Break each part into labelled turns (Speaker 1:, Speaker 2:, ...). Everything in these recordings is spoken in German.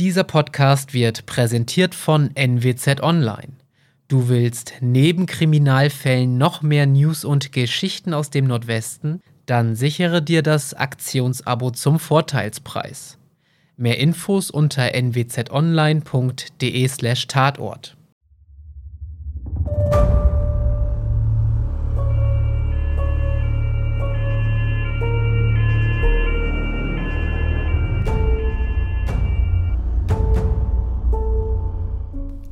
Speaker 1: Dieser Podcast wird präsentiert von NWZ Online. Du willst neben Kriminalfällen noch mehr News und Geschichten aus dem Nordwesten? Dann sichere dir das Aktionsabo zum Vorteilspreis. Mehr Infos unter nwzonline.de/tatort.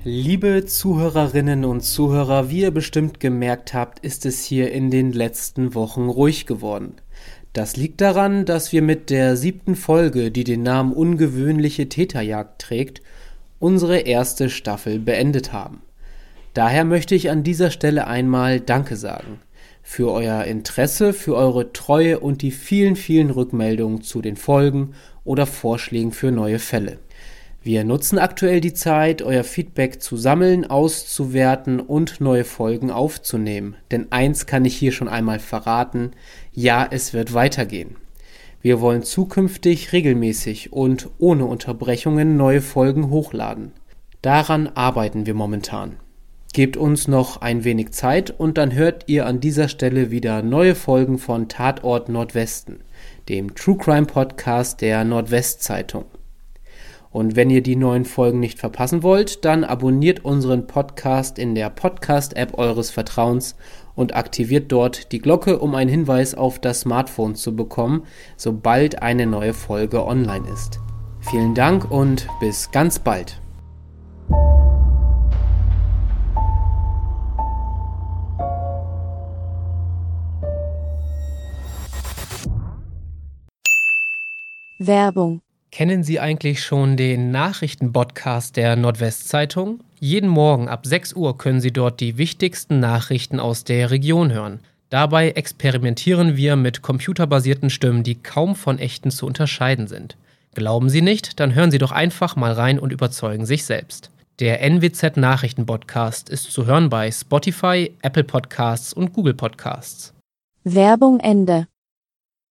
Speaker 1: Liebe Zuhörerinnen und Zuhörer, wie ihr bestimmt gemerkt habt, ist es hier in den letzten Wochen ruhig geworden. Das liegt daran, dass wir mit der siebten Folge, die den Namen Ungewöhnliche Täterjagd trägt, unsere erste Staffel beendet haben. Daher möchte ich an dieser Stelle einmal Danke sagen. Für euer Interesse, für eure Treue und die vielen, vielen Rückmeldungen zu den Folgen oder Vorschlägen für neue Fälle. Wir nutzen aktuell die Zeit, euer Feedback zu sammeln, auszuwerten und neue Folgen aufzunehmen. Denn eins kann ich hier schon einmal verraten, ja, es wird weitergehen. Wir wollen zukünftig regelmäßig und ohne Unterbrechungen neue Folgen hochladen. Daran arbeiten wir momentan. Gebt uns noch ein wenig Zeit und dann hört ihr an dieser Stelle wieder neue Folgen von Tatort Nordwesten, dem True Crime Podcast der Nordwestzeitung. Und wenn ihr die neuen Folgen nicht verpassen wollt, dann abonniert unseren Podcast in der Podcast-App eures Vertrauens und aktiviert dort die Glocke, um einen Hinweis auf das Smartphone zu bekommen, sobald eine neue Folge online ist. Vielen Dank und bis ganz bald.
Speaker 2: Werbung
Speaker 1: Kennen Sie eigentlich schon den Nachrichtenpodcast der Nordwestzeitung? Jeden Morgen ab 6 Uhr können Sie dort die wichtigsten Nachrichten aus der Region hören. Dabei experimentieren wir mit computerbasierten Stimmen, die kaum von echten zu unterscheiden sind. Glauben Sie nicht? Dann hören Sie doch einfach mal rein und überzeugen sich selbst. Der NWZ Nachrichtenpodcast ist zu hören bei Spotify, Apple Podcasts und Google Podcasts.
Speaker 2: Werbung Ende